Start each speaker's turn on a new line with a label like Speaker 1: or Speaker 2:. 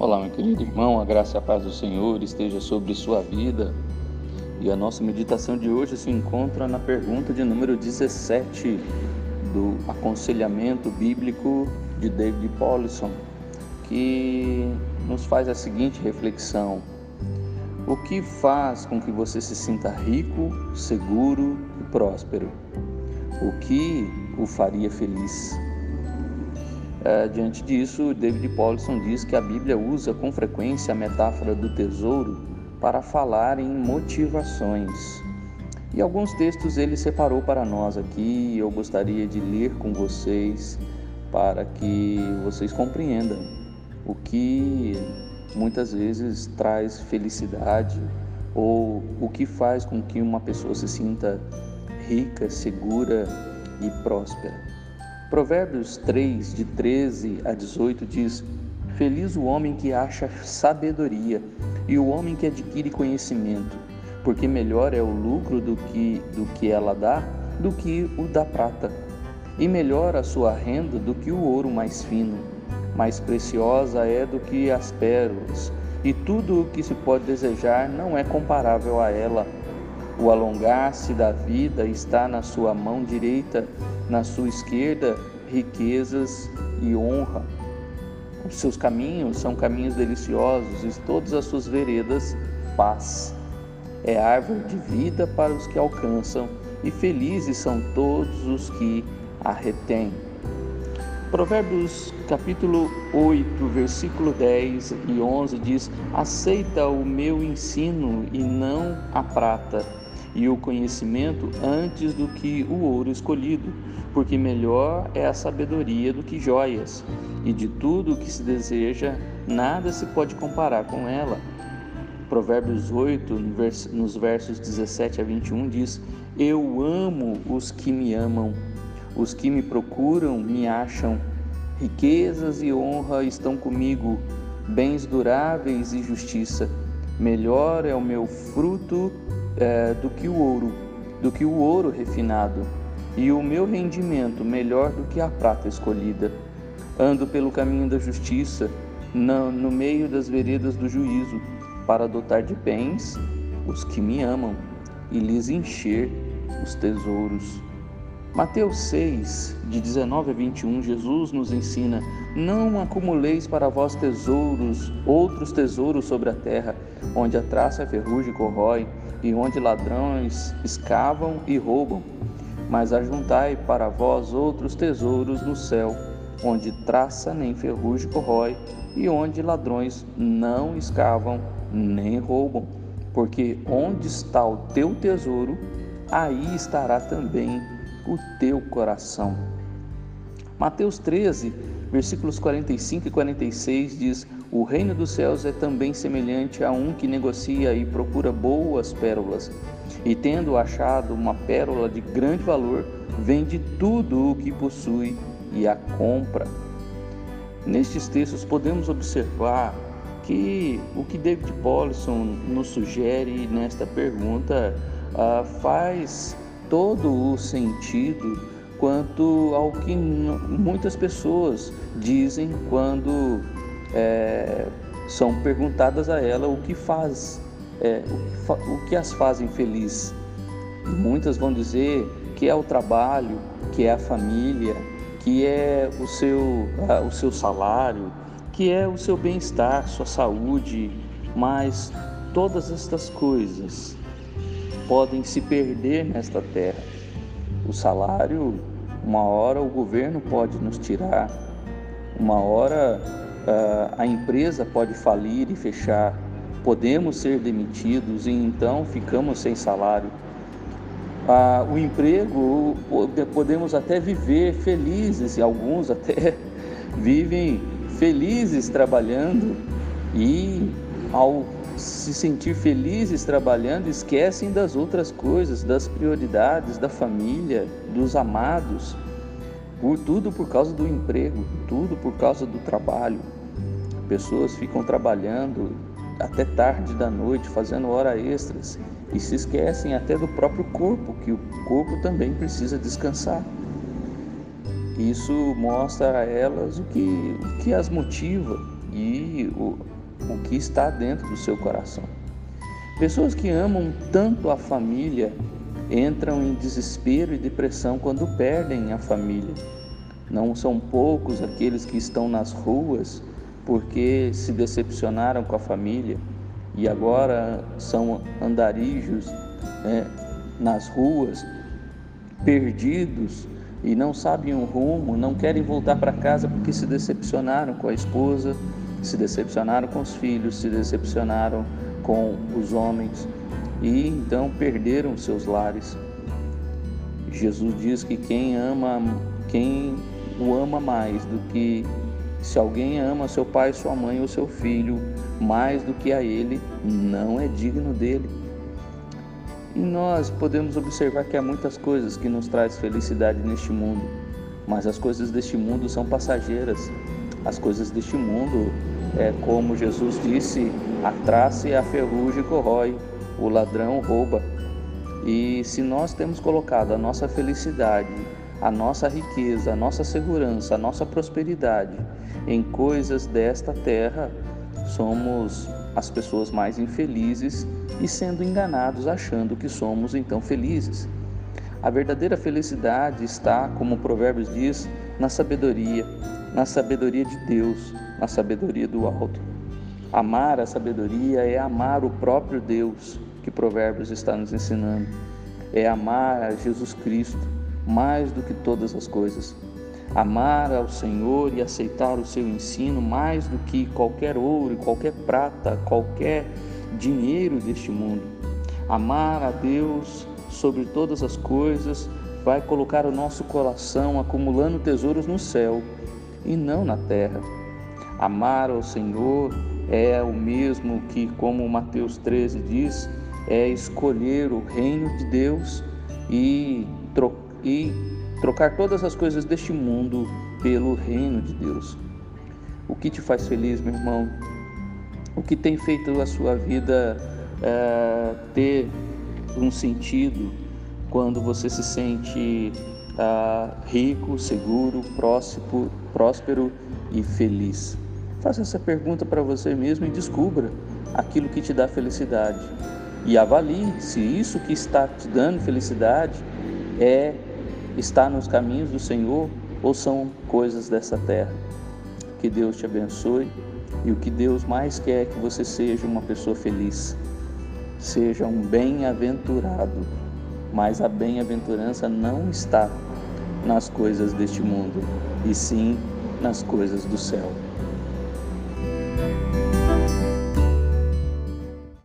Speaker 1: Olá, meu querido irmão, a graça e a paz do Senhor esteja sobre sua vida. E a nossa meditação de hoje se encontra na pergunta de número 17 do aconselhamento bíblico de David Paulson, que nos faz a seguinte reflexão: O que faz com que você se sinta rico, seguro e próspero? O que o faria feliz? É, diante disso, David Paulson diz que a Bíblia usa com frequência a metáfora do tesouro para falar em motivações. E alguns textos ele separou para nós aqui eu gostaria de ler com vocês para que vocês compreendam o que muitas vezes traz felicidade ou o que faz com que uma pessoa se sinta rica, segura e próspera. Provérbios 3, de 13 a 18 diz: Feliz o homem que acha sabedoria e o homem que adquire conhecimento, porque melhor é o lucro do que, do que ela dá do que o da prata, e melhor a sua renda do que o ouro mais fino. Mais preciosa é do que as pérolas, e tudo o que se pode desejar não é comparável a ela. O alongar-se da vida está na sua mão direita, na sua esquerda riquezas e honra. Os seus caminhos são caminhos deliciosos e todas as suas veredas paz. É árvore de vida para os que alcançam e felizes são todos os que a retêm. Provérbios capítulo 8, versículo 10 e 11 diz: Aceita o meu ensino e não a prata e o conhecimento antes do que o ouro escolhido, porque melhor é a sabedoria do que joias, e de tudo o que se deseja, nada se pode comparar com ela. Provérbios 8, nos versos 17 a 21, diz: Eu amo os que me amam, os que me procuram me acham. Riquezas e honra estão comigo, bens duráveis e justiça. Melhor é o meu fruto é, do que o ouro, do que o ouro refinado, e o meu rendimento melhor do que a prata escolhida. Ando pelo caminho da justiça, no, no meio das veredas do juízo, para dotar de bens os que me amam e lhes encher os tesouros. Mateus 6, de 19 a 21, Jesus nos ensina: Não acumuleis para vós tesouros, outros tesouros sobre a terra, onde a traça e a ferrugem corrói, e onde ladrões escavam e roubam. Mas ajuntai para vós outros tesouros no céu, onde traça nem ferrugem corrói, e onde ladrões não escavam nem roubam. Porque onde está o teu tesouro, aí estará também o teu coração. Mateus 13, versículos 45 e 46 diz: O reino dos céus é também semelhante a um que negocia e procura boas pérolas, e tendo achado uma pérola de grande valor, vende tudo o que possui e a compra. Nestes textos podemos observar que o que David Paulson nos sugere nesta pergunta uh, faz todo o sentido quanto ao que muitas pessoas dizem quando é, são perguntadas a ela o que faz, é, o, que o que as fazem feliz. Muitas vão dizer que é o trabalho, que é a família, que é o seu, o seu salário, que é o seu bem-estar, sua saúde, mas todas estas coisas podem se perder nesta terra. O salário, uma hora o governo pode nos tirar, uma hora uh, a empresa pode falir e fechar, podemos ser demitidos e então ficamos sem salário. Uh, o emprego, podemos até viver felizes, e alguns até vivem felizes trabalhando e ao se sentir felizes trabalhando, esquecem das outras coisas, das prioridades, da família, dos amados, por tudo por causa do emprego, tudo por causa do trabalho. Pessoas ficam trabalhando até tarde da noite, fazendo horas extras e se esquecem até do próprio corpo, que o corpo também precisa descansar. Isso mostra a elas o que, o que as motiva, e o, o que está dentro do seu coração. Pessoas que amam tanto a família entram em desespero e depressão quando perdem a família. Não são poucos aqueles que estão nas ruas porque se decepcionaram com a família e agora são andarijos né, nas ruas, perdidos e não sabem o rumo, não querem voltar para casa porque se decepcionaram com a esposa, se decepcionaram com os filhos, se decepcionaram com os homens e então perderam seus lares. Jesus diz que quem ama, quem o ama mais do que se alguém ama seu pai, sua mãe ou seu filho mais do que a ele, não é digno dele. E nós podemos observar que há muitas coisas que nos traz felicidade neste mundo, mas as coisas deste mundo são passageiras. As coisas deste mundo, é como Jesus disse, a traça e a ferrugem corrói, o ladrão rouba. E se nós temos colocado a nossa felicidade, a nossa riqueza, a nossa segurança, a nossa prosperidade em coisas desta terra, somos as pessoas mais infelizes e sendo enganados achando que somos então felizes. A verdadeira felicidade está, como o Provérbios diz, na sabedoria, na sabedoria de Deus, na sabedoria do alto. Amar a sabedoria é amar o próprio Deus, que Provérbios está nos ensinando. É amar a Jesus Cristo mais do que todas as coisas amar ao Senhor e aceitar o seu ensino mais do que qualquer ouro, qualquer prata, qualquer dinheiro deste mundo. Amar a Deus sobre todas as coisas vai colocar o nosso coração acumulando tesouros no céu e não na terra. Amar ao Senhor é o mesmo que, como Mateus 13 diz, é escolher o reino de Deus e, e trocar todas as coisas deste mundo pelo reino de Deus. O que te faz feliz, meu irmão? O que tem feito a sua vida é, ter um sentido quando você se sente é, rico, seguro, próximo, próspero e feliz? Faça essa pergunta para você mesmo e descubra aquilo que te dá felicidade. E avalie se isso que está te dando felicidade é está nos caminhos do Senhor ou são coisas dessa terra? Que Deus te abençoe e o que Deus mais quer é que você seja uma pessoa feliz, seja um bem-aventurado, mas a bem-aventurança não está nas coisas deste mundo, e sim nas coisas do céu.